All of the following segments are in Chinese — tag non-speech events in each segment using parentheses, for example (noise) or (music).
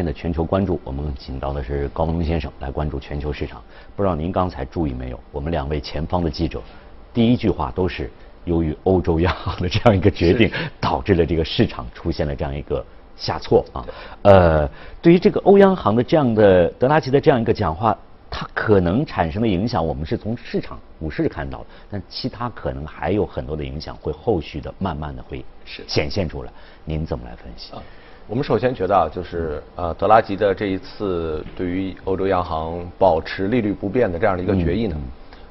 现在全球关注，我们请到的是高峰先生来关注全球市场。不知道您刚才注意没有？我们两位前方的记者，第一句话都是由于欧洲央行的这样一个决定，导致了这个市场出现了这样一个下挫啊。呃，对于这个欧央行的这样的德拉吉的这样一个讲话，它可能产生的影响，我们是从市场股市看到的，但其他可能还有很多的影响会后续的慢慢的会显现出来。您怎么来分析？我们首先觉得啊，就是呃，德拉吉的这一次对于欧洲央行保持利率不变的这样的一个决议呢，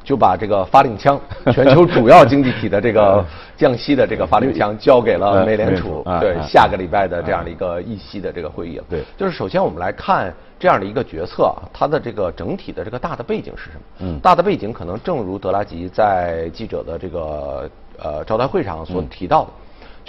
就把这个发令枪，(laughs) 全球主要经济体的这个 (laughs) 降息的这个发令枪交给了美联储，对下个礼拜的这样的一个议息的这个会议。了。对，就是首先我们来看这样的一个决策啊，它的这个整体的这个大的背景是什么？嗯，大的背景可能正如德拉吉在记者的这个呃招待会上所提到的。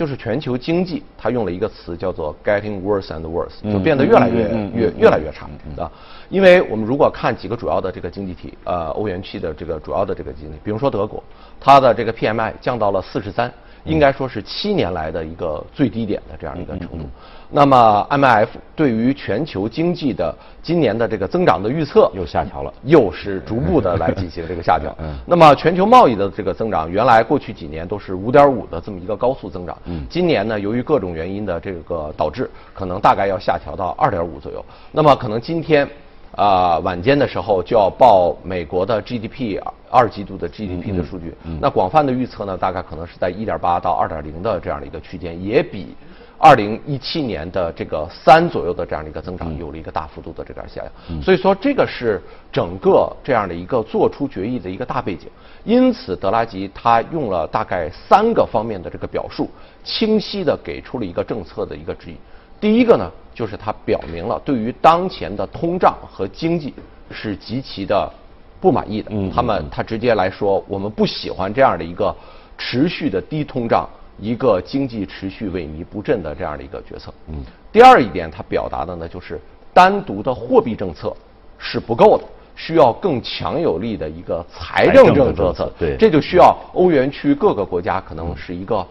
就是全球经济，他用了一个词叫做 getting worse and worse，就变得越来越越越来越差啊。因为我们如果看几个主要的这个经济体，呃，欧元区的这个主要的这个经济，比如说德国，它的这个 PMI 降到了四十三。应该说是七年来的一个最低点的这样一个程度。那么 MF 对于全球经济的今年的这个增长的预测又下调了，又是逐步的来进行这个下调。那么全球贸易的这个增长，原来过去几年都是五点五的这么一个高速增长。今年呢，由于各种原因的这个导致，可能大概要下调到二点五左右。那么可能今天。啊，晚间的时候就要报美国的 GDP 二季度的 GDP 的数据。那广泛的预测呢，大概可能是在1.8到2.0的这样的一个区间，也比2017年的这个三左右的这样的一个增长有了一个大幅度的这个下降。所以说，这个是整个这样的一个做出决议的一个大背景。因此，德拉吉他用了大概三个方面的这个表述，清晰的给出了一个政策的一个指引。第一个呢，就是他表明了对于当前的通胀和经济是极其的不满意的。嗯，他们他直接来说，我们不喜欢这样的一个持续的低通胀，一个经济持续萎靡不振的这样的一个决策。嗯，第二一点，它表达的呢，就是单独的货币政策是不够的，需要更强有力的一个财政政策。对，这就需要欧元区各个国家可能是一个。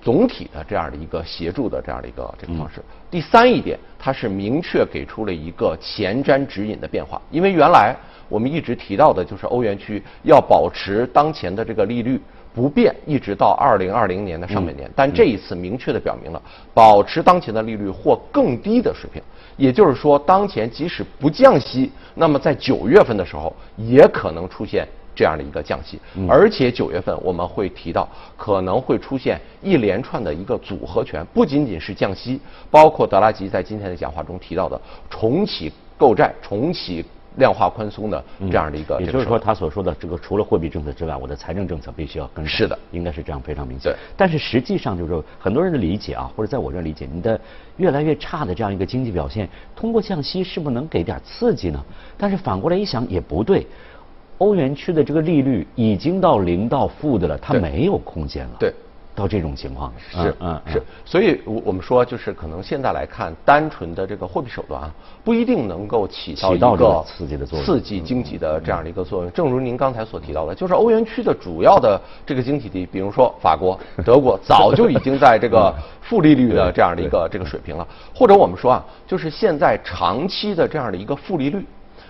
总体的这样的一个协助的这样的一个这个方式。第三一点，它是明确给出了一个前瞻指引的变化。因为原来我们一直提到的就是欧元区要保持当前的这个利率不变，一直到二零二零年的上半年。但这一次明确的表明了，保持当前的利率或更低的水平。也就是说，当前即使不降息，那么在九月份的时候也可能出现。这样的一个降息，而且九月份我们会提到可能会出现一连串的一个组合拳，不仅仅是降息，包括德拉吉在今天的讲话中提到的重启购债、重启量化宽松的这样的一个。也就是说，他所说的这个除了货币政策之外，我的财政政策必须要跟上。是的，应该是这样，非常明显。但是实际上就是说，很多人的理解啊，或者在我这理解，你的越来越差的这样一个经济表现，通过降息是不是能给点刺激呢？但是反过来一想也不对。欧元区的这个利率已经到零到负的了，它没有空间了。对，到这种情况是嗯是，所以我我们说就是可能现在来看，单纯的这个货币手段啊，不一定能够起到一个刺激的作用，刺激经济的这样的一个作用。正如您刚才所提到的，就是欧元区的主要的这个经济体，比如说法国、(laughs) 德国，早就已经在这个负利率的这样的一个这个水平了。或者我们说啊，就是现在长期的这样的一个负利率。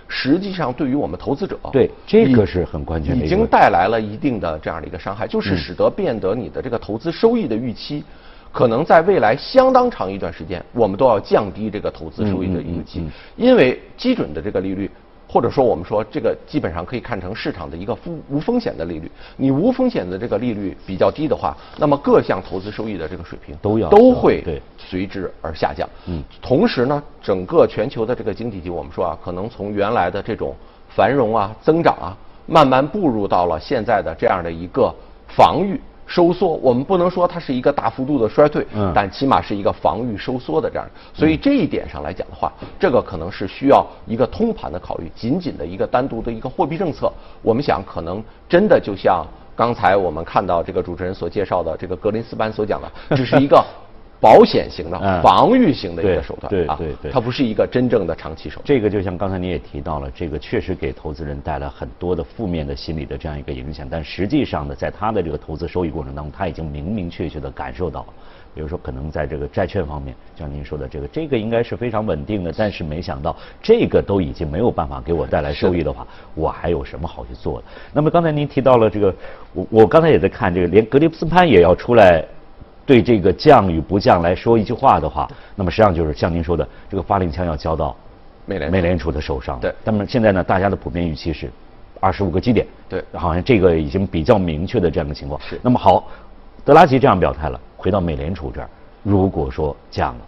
实际上，对于我们投资者，对这个是很关键的，已经带来了一定的这样的一个伤害，就是使得变得你的这个投资收益的预期，可能在未来相当长一段时间，我们都要降低这个投资收益的预期，因为基准的这个利率。或者说，我们说这个基本上可以看成市场的一个无无风险的利率。你无风险的这个利率比较低的话，那么各项投资收益的这个水平都要都会随之而下降。嗯，同时呢，整个全球的这个经济体，我们说啊，可能从原来的这种繁荣啊、增长啊，慢慢步入到了现在的这样的一个防御。收缩，我们不能说它是一个大幅度的衰退，嗯，但起码是一个防御收缩的这样，所以这一点上来讲的话，这个可能是需要一个通盘的考虑。仅仅的一个单独的一个货币政策，我们想可能真的就像刚才我们看到这个主持人所介绍的这个格林斯潘所讲的，只是一个保险型的、嗯防御型的一个手段啊，对对对它不是一个真正的长期手段。这个就像刚才你也提到了，这个确实给投资人带来很多的负面的心理的这样一个影响，但实际上呢，在他的这个投资收益过程当中，他已经明明确确的感受到了。比如说，可能在这个债券方面，像您说的这个，这个应该是非常稳定的，但是没想到这个都已经没有办法给我带来收益的话，我还有什么好去做的？那么刚才您提到了这个，我我刚才也在看这个，连格林斯潘也要出来对这个降与不降来说一句话的话，那么实际上就是像您说的，这个发令枪要交到美联储美联储的手上。对那么现在呢，大家的普遍预期是二十五个基点。对好像这个已经比较明确的这样的情况。是那么好，德拉吉这样表态了，回到美联储这儿，如果说降了，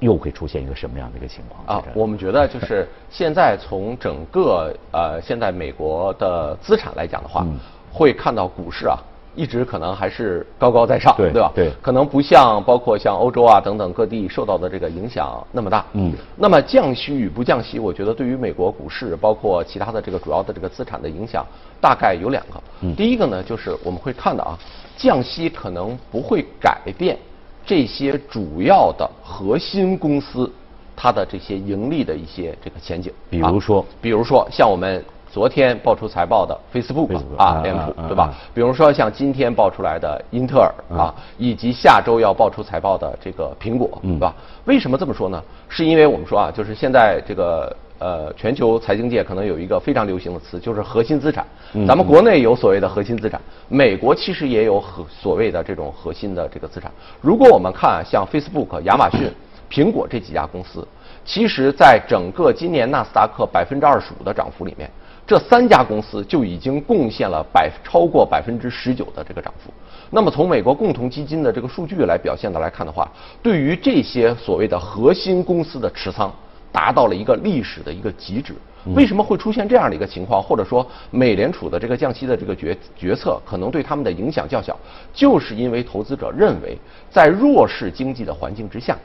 又会出现一个什么样的一个情况？啊我们觉得就是现在从整个呃现在美国的资产来讲的话，嗯会看到股市啊。一直可能还是高高在上，对吧？对可能不像包括像欧洲啊等等各地受到的这个影响那么大。嗯那么降息与不降息，我觉得对于美国股市，包括其他的这个主要的这个资产的影响，大概有两个。嗯第一个呢，就是我们会看到啊，降息可能不会改变这些主要的核心公司它的这些盈利的一些这个前景。比如说啊比如说像我们。昨天爆出财报的 Facebook 啊啊，脸谱对吧啊？比如说像今天爆出来的英特尔啊，以及下周要爆出财报的这个苹果，嗯对吧？为什么这么说呢？是因为我们说啊，就是现在这个呃全球财经界可能有一个非常流行的词，就是核心资产。嗯咱们国内有所谓的核心资产，美国其实也有核所谓的这种核心的这个资产。如果我们看像 Facebook、亚马逊、苹果这几家公司，其实在整个今年纳斯达克百分之二十五的涨幅里面。这三家公司就已经贡献了百超过百分之十九的这个涨幅。那么从美国共同基金的这个数据来表现的来看的话，对于这些所谓的核心公司的持仓达到了一个历史的一个极值。为什么会出现这样的一个情况？或者说美联储的这个降息的这个决决策可能对他们的影响较小，就是因为投资者认为在弱势经济的环境之下，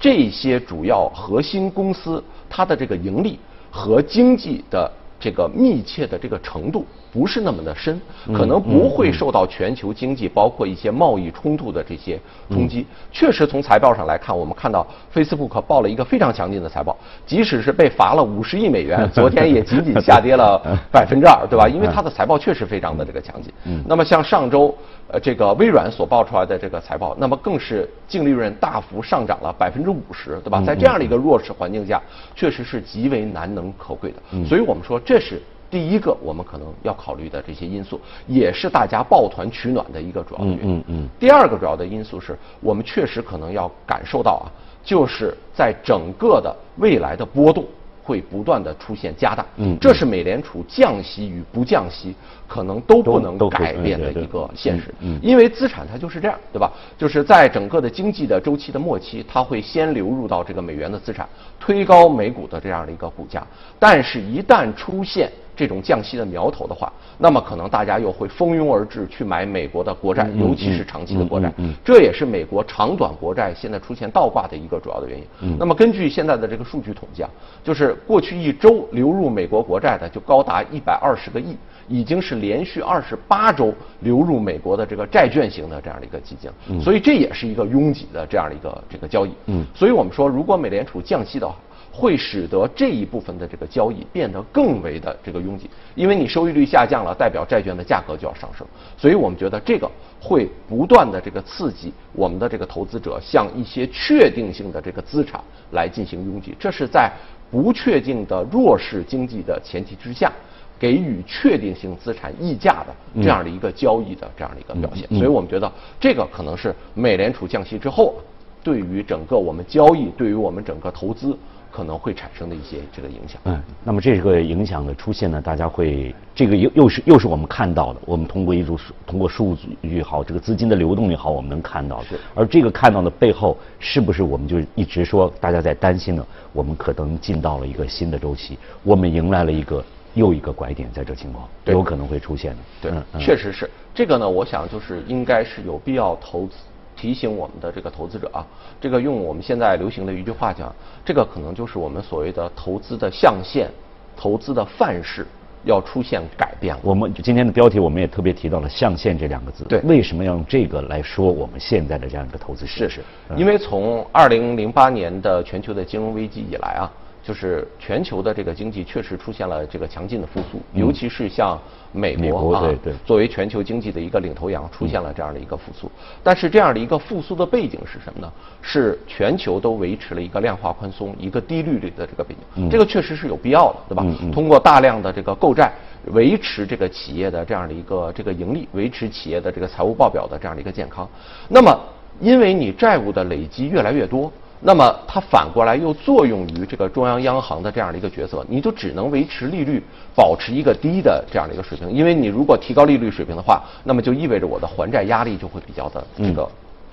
这些主要核心公司它的这个盈利和经济的这个密切的这个程度不是那么的深，可能不会受到全球经济包括一些贸易冲突的这些冲击。确实，从财报上来看，我们看到 Facebook 报了一个非常强劲的财报，(laughs) 即使是被罚了五十亿美元，(laughs) 昨天也仅仅下跌了 (laughs) 百分之二，对吧？因为它的财报确实非常的这个强劲。那么像上周。呃，这个微软所报出来的这个财报，那么更是净利润大幅上涨了百分之五十，对吧？在这样的一个弱势环境下，确实是极为难能可贵的。所以我们说这是第一个我们可能要考虑的这些因素，也是大家抱团取暖的一个主要的原因。嗯嗯第二个主要的因素是我们确实可能要感受到啊，就是在整个的未来的波动。会不断的出现加大，嗯这是美联储降息与不降息可能都不能改变的一个现实。因为资产它就是这样，对吧？就是在整个的经济的周期的末期，它会先流入到这个美元的资产，推高美股的这样的一个股价。但是，一旦出现这种降息的苗头的话，那么可能大家又会蜂拥而至去买美国的国债，尤其是长期的国债嗯。这也是美国长短国债现在出现倒挂的一个主要的原因。嗯那么根据现在的这个数据统计啊，就是过去一周流入美国国债的就高达一百二十个亿。已经是连续二十八周流入美国的这个债券型的这样的一个基金，所以这也是一个拥挤的这样的一个这个交易。嗯。所以我们说，如果美联储降息的话，会使得这一部分的这个交易变得更为的这个拥挤，因为你收益率下降了，代表债券的价格就要上升，所以我们觉得这个会不断的这个刺激我们的这个投资者向一些确定性的这个资产来进行拥挤，这是在不确定的弱势经济的前提之下。给予确定性资产溢价的这样的一个交易的这样的一个表现，所以我们觉得这个可能是美联储降息之后，对于整个我们交易，对于我们整个投资可能会产生的一些这个影响。嗯，那么这个影响的出现呢，大家会这个又又是又是我们看到的，我们通过一组数通过数据也好，这个资金的流动也好，我们能看到的。是而这个看到的背后，是不是我们就一直说大家在担心呢？我们可能进到了一个新的周期，我们迎来了一个又一个拐点，在这情况有可能会出现的。对确实是这个呢。我想就是应该是有必要投资提醒我们的这个投资者啊，这个用我们现在流行的一句话讲，这个可能就是我们所谓的投资的象限、投资的范式要出现改变了。我们今天的标题我们也特别提到了“象限”这两个字。对，为什么要用这个来说我们现在的这样一个投资是是，因为从二零零八年的全球的金融危机以来啊。就是全球的这个经济确实出现了这个强劲的复苏，尤其是像美国啊，作为全球经济的一个领头羊，出现了这样的一个复苏。但是这样的一个复苏的背景是什么呢？是全球都维持了一个量化宽松、一个低利率的这个背景。这个确实是有必要的，对吧？通过大量的这个购债，维持这个企业的这样的一个这个盈利，维持企业的这个财务报表的这样的一个健康。那么，因为你债务的累积越来越多。那么它反过来又作用于这个中央央行的这样的一个角色，你就只能维持利率保持一个低的这样的一个水平，因为你如果提高利率水平的话，那么就意味着我的还债压力就会比较的这个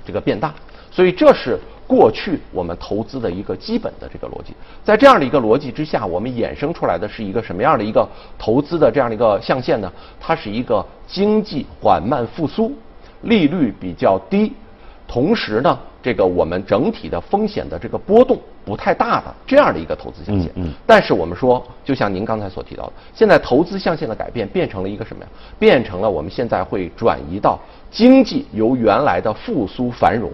这个变大，所以这是过去我们投资的一个基本的这个逻辑。在这样的一个逻辑之下，我们衍生出来的是一个什么样的一个投资的这样的一个象限呢？它是一个经济缓慢复苏，利率比较低，同时呢。这个我们整体的风险的这个波动不太大的这样的一个投资象限，嗯，但是我们说，就像您刚才所提到的，现在投资象限的改变变成了一个什么呀？变成了我们现在会转移到经济由原来的复苏繁荣，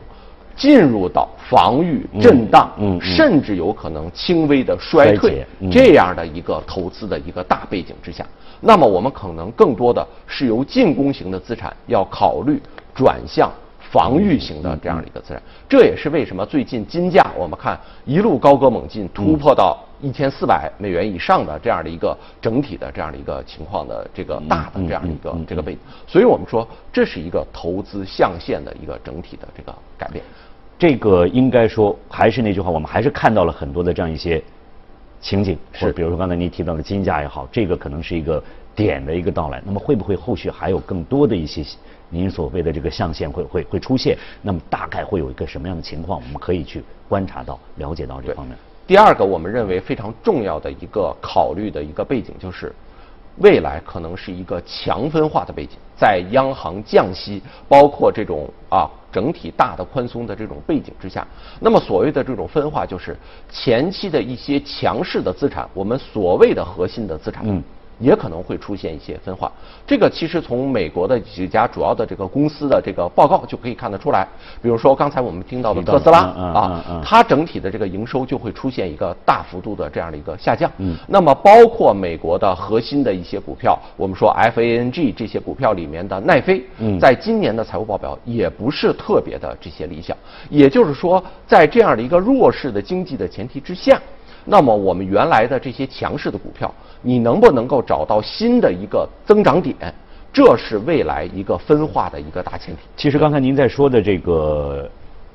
进入到防御震荡，嗯，甚至有可能轻微的衰退这样的一个投资的一个大背景之下，那么我们可能更多的是由进攻型的资产要考虑转向。防御型的这样的一个资产，这也是为什么最近金价我们看一路高歌猛进，突破到一千四百美元以上的这样的一个整体的这样的一个情况的这个大的这样的一个这个背景。所以我们说这是一个投资象限的一个整体的这个改变。这个应该说还是那句话，我们还是看到了很多的这样一些情景，是比如说刚才您提到的金价也好，这个可能是一个点的一个到来。那么会不会后续还有更多的一些？您所谓的这个象限会会会出现，那么大概会有一个什么样的情况？我们可以去观察到、了解到这方面。第二个，我们认为非常重要的一个考虑的一个背景就是，未来可能是一个强分化的背景，在央行降息，包括这种啊整体大的宽松的这种背景之下，那么所谓的这种分化，就是前期的一些强势的资产，我们所谓的核心的资产。嗯。也可能会出现一些分化，这个其实从美国的几家主要的这个公司的这个报告就可以看得出来。比如说刚才我们听到的特斯拉啊，它整体的这个营收就会出现一个大幅度的这样的一个下降。那么包括美国的核心的一些股票，我们说 FANG 这些股票里面的奈飞，在今年的财务报表也不是特别的这些理想。也就是说，在这样的一个弱势的经济的前提之下。那么我们原来的这些强势的股票，你能不能够找到新的一个增长点？这是未来一个分化的一个大前提。其实刚才您在说的这个。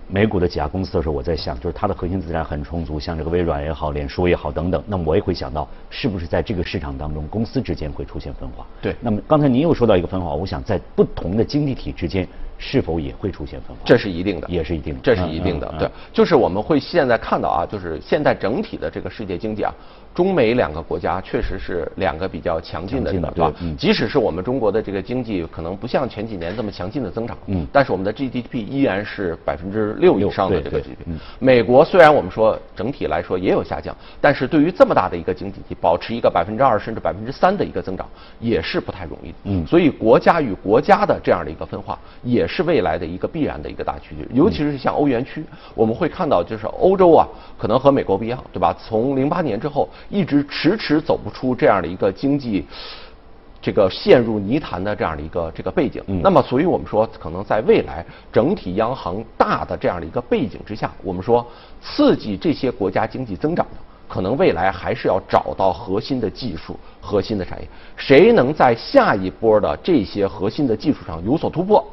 美股的几家公司的时候，我在想，就是它的核心资产很充足，像这个微软也好，脸书也好等等。那么我也会想到，是不是在这个市场当中，公司之间会出现分化？对。那么刚才您又说到一个分化，我想在不同的经济体之间，是否也会出现分化？这是一定的，也是一定的，这是一定的。对，就是我们会现在看到啊，就是现在整体的这个世界经济啊。中美两个国家确实是两个比较强劲的，对吧？即使是我们中国的这个经济可能不像前几年这么强劲的增长，嗯，但是我们的 GDP 依然是百分之六以上的这个 GDP。美国虽然我们说整体来说也有下降，但是对于这么大的一个经济体，保持一个百分之二甚至百分之三的一个增长也是不太容易的。嗯，所以国家与国家的这样的一个分化也是未来的一个必然的一个大趋势。尤其是像欧元区，我们会看到就是欧洲啊，可能和美国不一样，对吧？从零八年之后。一直迟迟走不出这样的一个经济，这个陷入泥潭的这样的一个这个背景。那么，所以我们说，可能在未来整体央行大的这样的一个背景之下，我们说刺激这些国家经济增长的，可能未来还是要找到核心的技术、核心的产业。谁能在下一波的这些核心的技术上有所突破，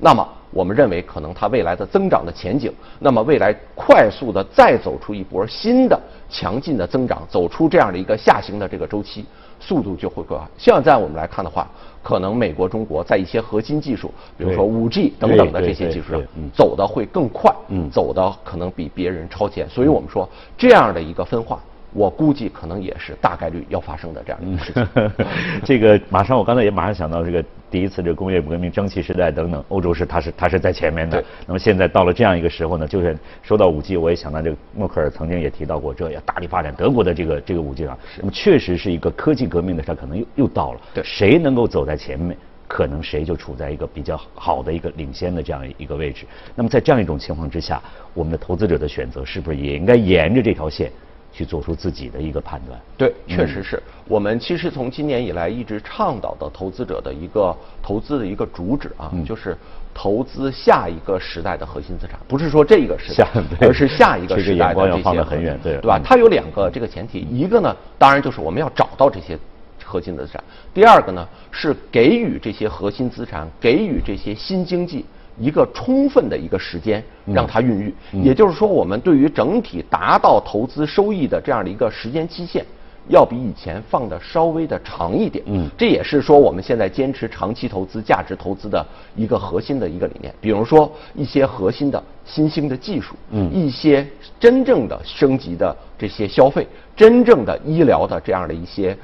那么我们认为可能它未来的增长的前景，那么未来快速的再走出一波新的。强劲的增长，走出这样的一个下行的这个周期，速度就会更快。现在我们来看的话，可能美国、中国在一些核心技术，比如说五 G 等等的这些技术上，走的会更快，走的可能比别人超前。所以我们说这样的一个分化。我估计可能也是大概率要发生的这样一个事情。(laughs) 这个马上，我刚才也马上想到这个第一次这个工业革命、蒸汽时代等等，欧洲是它是它是在前面的。那么现在到了这样一个时候呢，就是说到五 G，我也想到这个默克尔曾经也提到过，这要大力发展德国的这个这个五 G 啊。那么确实是一个科技革命的时候，可能又又到了。对，谁能够走在前面？可能谁就处在一个比较好的一个领先的这样一个位置。那么在这样一种情况之下，我们的投资者的选择是不是也应该沿着这条线去做出自己的一个判断？对，确实是我们其实从今年以来一直倡导的投资者的一个投资的一个主旨啊，就是投资下一个时代的核心资产，不是说这个时代，而是下一个时代的这些。放得很远，对，对吧？它有两个这个前提，一个呢，当然就是我们要找到这些。核心资产，第二个呢是给予这些核心资产，给予这些新经济一个充分的一个时间，让它孕育。也就是说，我们对于整体达到投资收益的这样的一个时间期限，要比以前放的稍微的长一点。嗯，这也是说我们现在坚持长期投资、价值投资的一个核心的一个理念。比如说一些核心的新兴的技术，嗯，一些真正的升级的这些消费，真正的医疗的这样的一些。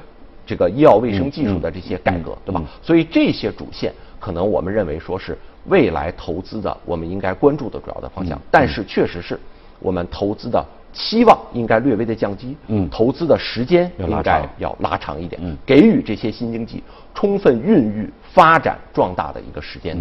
这个医药卫生技术的这些改革，对吧？所以这些主线可能我们认为说是未来投资的我们应该关注的主要的方向。但是确实是我们投资的期望应该略微的降低，嗯，投资的时间应该要拉长一点，嗯，给予这些新经济充分孕育、发展、壮大的一个时间的。